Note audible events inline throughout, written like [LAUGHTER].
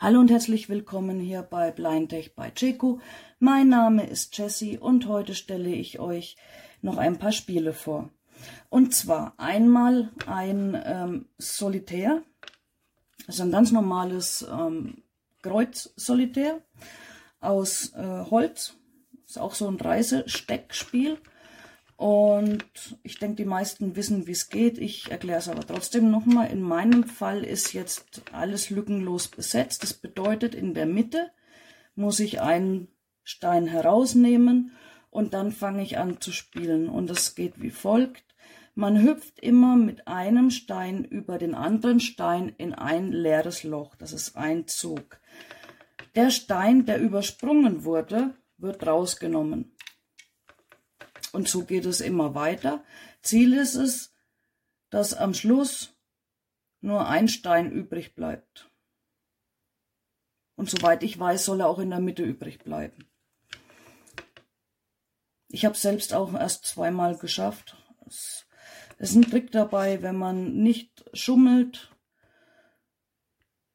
Hallo und herzlich willkommen hier bei Blindtech bei Checo. Mein Name ist Jessie und heute stelle ich euch noch ein paar Spiele vor. Und zwar einmal ein ähm, Solitär, ist ein ganz normales ähm, Kreuz-Solitär aus äh, Holz, ist auch so ein Reisesteckspiel. Und ich denke, die meisten wissen, wie es geht. Ich erkläre es aber trotzdem nochmal. In meinem Fall ist jetzt alles lückenlos besetzt. Das bedeutet, in der Mitte muss ich einen Stein herausnehmen und dann fange ich an zu spielen. Und das geht wie folgt. Man hüpft immer mit einem Stein über den anderen Stein in ein leeres Loch. Das ist ein Zug. Der Stein, der übersprungen wurde, wird rausgenommen. Und so geht es immer weiter. Ziel ist es, dass am Schluss nur ein Stein übrig bleibt. Und soweit ich weiß, soll er auch in der Mitte übrig bleiben. Ich habe selbst auch erst zweimal geschafft. Es ist ein Trick dabei, wenn man nicht schummelt,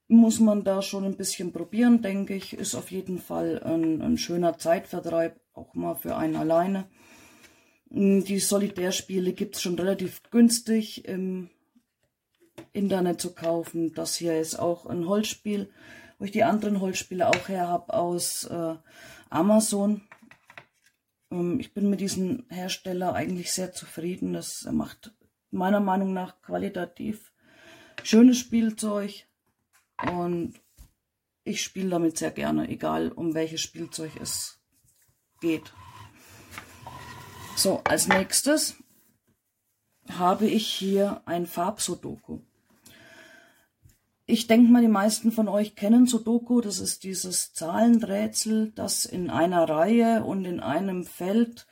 muss man da schon ein bisschen probieren, denke ich. Ist auf jeden Fall ein, ein schöner Zeitvertreib, auch mal für einen alleine. Hm, die Solitärspiele gibt es schon relativ günstig im Internet zu kaufen. Das hier ist auch ein Holzspiel, wo ich die anderen Holzspiele auch her habe aus äh, Amazon. Ähm, ich bin mit diesem Hersteller eigentlich sehr zufrieden. Das macht meiner Meinung nach qualitativ schönes Spielzeug und ich spiele damit sehr gerne, egal um welches Spielzeug es geht. So, als nächstes habe ich hier ein Farbsudoku. Ich denke mal, die meisten von euch kennen Sudoku. Das ist dieses Zahlenrätsel, das in einer Reihe und in einem Feld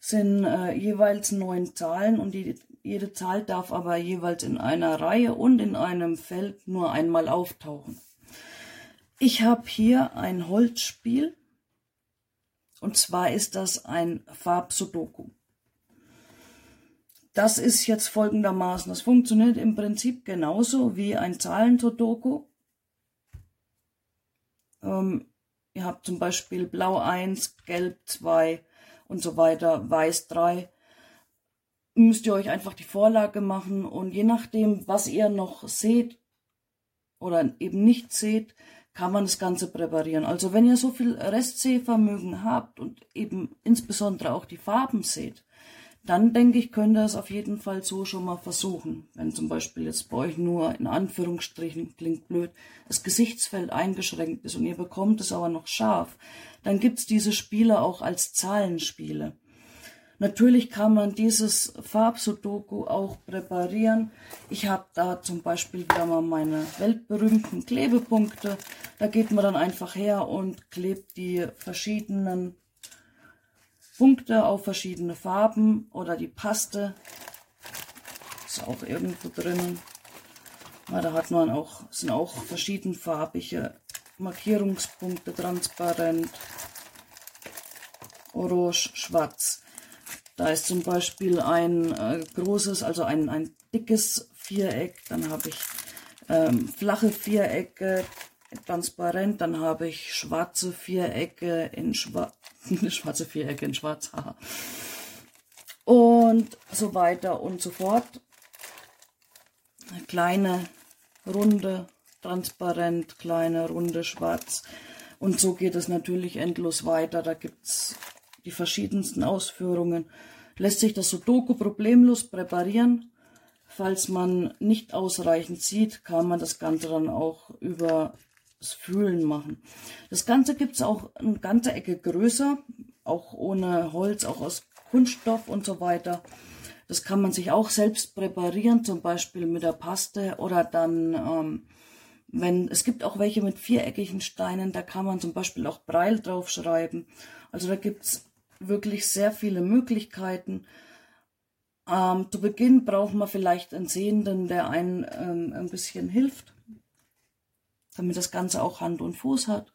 sind äh, jeweils neun Zahlen und die, jede Zahl darf aber jeweils in einer Reihe und in einem Feld nur einmal auftauchen. Ich habe hier ein Holzspiel und zwar ist das ein Farbsudoku. Das ist jetzt folgendermaßen. Das funktioniert im Prinzip genauso wie ein Zahlensudoku. Ähm, ihr habt zum Beispiel Blau 1, Gelb 2 und so weiter, Weiß 3. Müsst ihr euch einfach die Vorlage machen und je nachdem, was ihr noch seht oder eben nicht seht, kann man das Ganze präparieren. Also wenn ihr so viel Restsehvermögen habt und eben insbesondere auch die Farben seht, dann denke ich, könnt ihr es auf jeden Fall so schon mal versuchen. Wenn zum Beispiel jetzt bei euch nur in Anführungsstrichen, klingt blöd, das Gesichtsfeld eingeschränkt ist und ihr bekommt es aber noch scharf, dann gibt's diese Spiele auch als Zahlenspiele. Natürlich kann man dieses Farbsudoku auch präparieren. Ich habe da zum Beispiel wieder mal meine weltberühmten Klebepunkte. Da geht man dann einfach her und klebt die verschiedenen Punkte auf verschiedene Farben oder die Paste. Ist auch irgendwo drinnen. Ja, da hat man auch, sind auch verschiedenfarbige Markierungspunkte, transparent, orange, schwarz. Da ist zum Beispiel ein äh, großes, also ein, ein dickes Viereck, dann habe ich ähm, flache Vierecke, transparent, dann habe ich schwarze Vierecke in schwarz, [LAUGHS] schwarze Vierecke in schwarz, und so weiter und so fort. Kleine, runde, transparent, kleine, runde, schwarz. Und so geht es natürlich endlos weiter. Da gibt es die verschiedensten Ausführungen, lässt sich das Sudoku problemlos präparieren. Falls man nicht ausreichend sieht, kann man das Ganze dann auch über das Fühlen machen. Das Ganze gibt es auch eine ganze Ecke größer, auch ohne Holz, auch aus Kunststoff und so weiter. Das kann man sich auch selbst präparieren, zum Beispiel mit der Paste oder dann, ähm, wenn es gibt auch welche mit viereckigen Steinen, da kann man zum Beispiel auch Breil draufschreiben. Also da gibt es wirklich sehr viele Möglichkeiten. Ähm, zu Beginn braucht man vielleicht einen Sehenden, der einen ähm, ein bisschen hilft, damit das Ganze auch Hand und Fuß hat.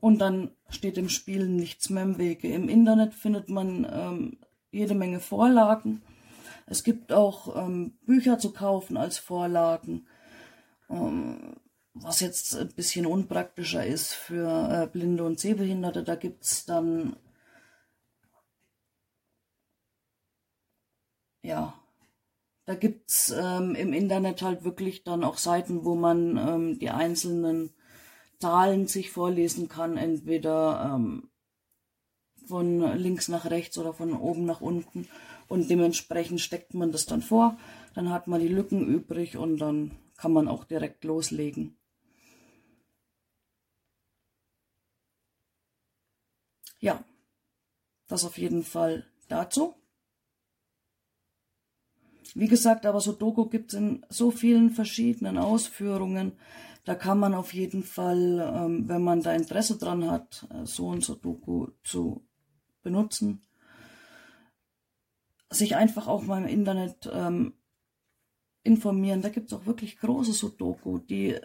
Und dann steht dem Spielen nichts mehr im Wege. Im Internet findet man ähm, jede Menge Vorlagen. Es gibt auch ähm, Bücher zu kaufen als Vorlagen. Ähm, was jetzt ein bisschen unpraktischer ist für äh, Blinde und Sehbehinderte, da gibt es dann ja, da gibt's ähm, im Internet halt wirklich dann auch Seiten, wo man ähm, die einzelnen Zahlen sich vorlesen kann, entweder ähm, von links nach rechts oder von oben nach unten und dementsprechend steckt man das dann vor, dann hat man die Lücken übrig und dann kann man auch direkt loslegen. Ja, das auf jeden Fall dazu. Wie gesagt, aber Sudoku gibt es in so vielen verschiedenen Ausführungen. Da kann man auf jeden Fall, ähm, wenn man da Interesse dran hat, äh, so ein Sudoku zu benutzen, sich einfach auch mal im Internet ähm, informieren. Da gibt es auch wirklich große Sudoku, die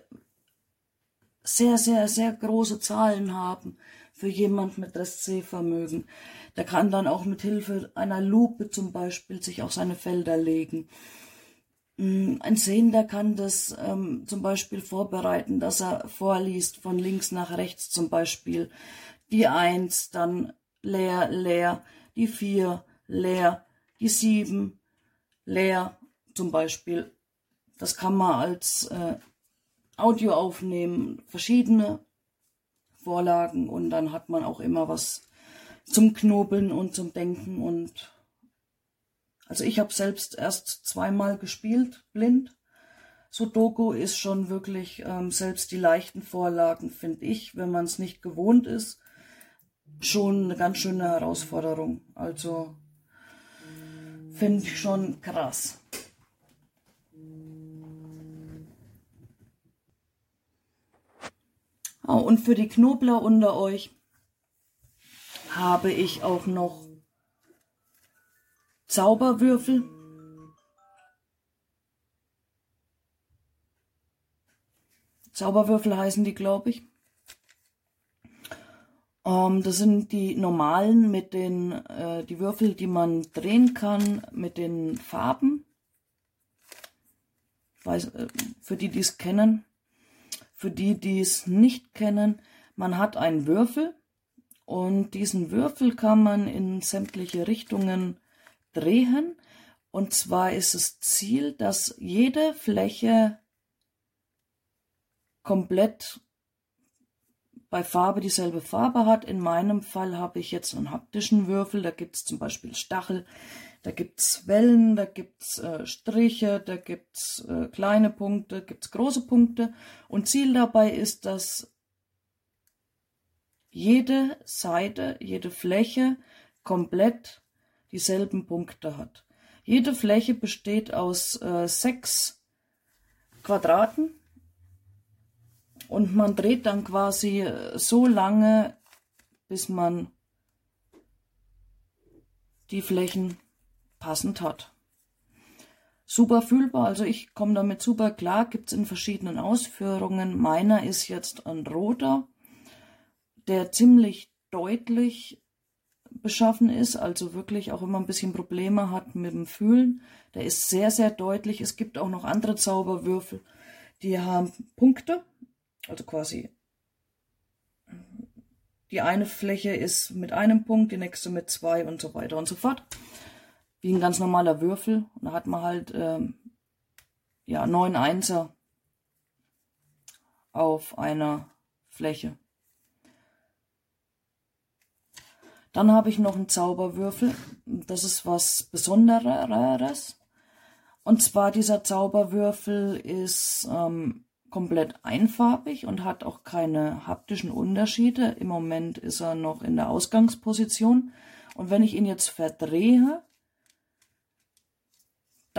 sehr, sehr, sehr große Zahlen haben für jemand mit Restsehvermögen. Der kann dann auch mit Hilfe einer Lupe zum Beispiel sich auch seine Felder legen. Mm, ein Sehender kann das ähm, zum Beispiel vorbereiten, dass er vorliest von links nach rechts zum Beispiel die Eins, dann leer, leer, die Vier, leer, die Sieben, leer zum Beispiel. Das kann man als äh, Audio aufnehmen, verschiedene Vorlagen und dann hat man auch immer was zum Knobeln und zum Denken und also ich habe selbst erst zweimal gespielt, blind. Sudoku ist schon wirklich ähm, selbst die leichten Vorlagen, finde ich, wenn man es nicht gewohnt ist, schon eine ganz schöne Herausforderung. Also finde ich schon krass. Und für die Knobler unter euch habe ich auch noch Zauberwürfel. Zauberwürfel heißen die, glaube ich. Ähm, das sind die normalen mit den, äh, die Würfel, die man drehen kann mit den Farben. Weiß, äh, für die, die es kennen. Für die, die es nicht kennen, man hat einen Würfel und diesen Würfel kann man in sämtliche Richtungen drehen. Und zwar ist das Ziel, dass jede Fläche komplett bei Farbe dieselbe Farbe hat. In meinem Fall habe ich jetzt einen haptischen Würfel. Da gibt es zum Beispiel Stachel, da gibt es Wellen, da gibt es äh, Striche, da gibt es äh, kleine Punkte, gibt es große Punkte. Und Ziel dabei ist, dass jede Seite, jede Fläche komplett dieselben Punkte hat. Jede Fläche besteht aus äh, sechs Quadraten und man dreht dann quasi äh, so lange, bis man die Flächen passend hat. Super fühlbar, also ich komme damit super klar, gibt es in verschiedenen Ausführungen. Meiner ist jetzt ein roter, der ziemlich deutlich beschaffen ist, also wirklich auch immer ein bisschen Probleme hat mit dem Fühlen. Der ist sehr, sehr deutlich. Es gibt auch noch andere Zauberwürfel, die haben Punkte, also quasi die eine Fläche ist mit einem Punkt, die nächste mit zwei und so weiter und so fort wie ein ganz normaler Würfel. Und da hat man halt ähm, ja neun Einser auf einer Fläche. Dann habe ich noch einen Zauberwürfel. Das ist was Besonderes. Und zwar dieser Zauberwürfel ist ähm, komplett einfarbig und hat auch keine haptischen Unterschiede. Im Moment ist er noch in der Ausgangsposition. Und wenn ich ihn jetzt verdrehe,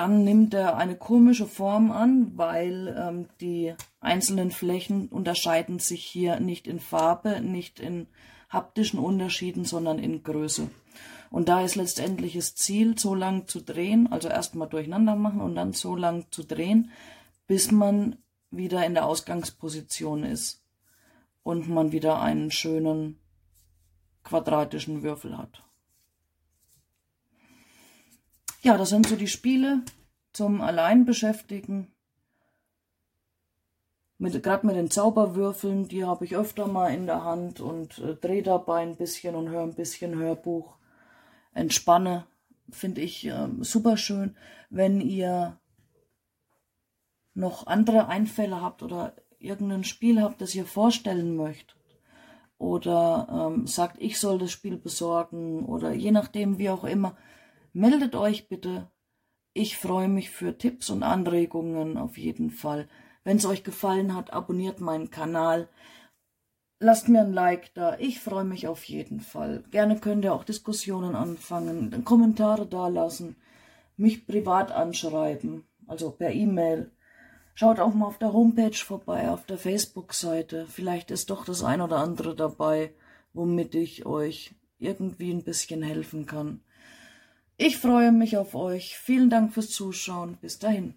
dann nimmt er eine komische Form an, weil ähm, die einzelnen Flächen unterscheiden sich hier nicht in Farbe, nicht in haptischen Unterschieden, sondern in Größe. Und da ist letztendlich das Ziel, so lang zu drehen, also erstmal durcheinander machen und dann so lang zu drehen, bis man wieder in der Ausgangsposition ist und man wieder einen schönen quadratischen Würfel hat. Ja, das sind so die Spiele zum Alleinbeschäftigen. mit, gerade mit den Zauberwürfeln, die habe ich öfter mal in der Hand und äh, drehe dabei ein bisschen und höre ein bisschen Hörbuch. Entspanne, finde ich äh, super schön. Wenn ihr noch andere Einfälle habt oder irgendein Spiel habt, das ihr vorstellen möchtet, oder ähm, sagt, ich soll das Spiel besorgen oder je nachdem, wie auch immer, meldet euch bitte. Ich freue mich für Tipps und Anregungen auf jeden Fall. Wenn es euch gefallen hat, abonniert meinen Kanal. Lasst mir ein Like da. Ich freue mich auf jeden Fall. Gerne könnt ihr auch Diskussionen anfangen, Kommentare dalassen, mich privat anschreiben, also per E-Mail. Schaut auch mal auf der Homepage vorbei, auf der Facebook-Seite. Vielleicht ist doch das ein oder andere dabei, womit ich euch irgendwie ein bisschen helfen kann. Ich freue mich auf euch. Vielen Dank fürs Zuschauen. Bis dahin.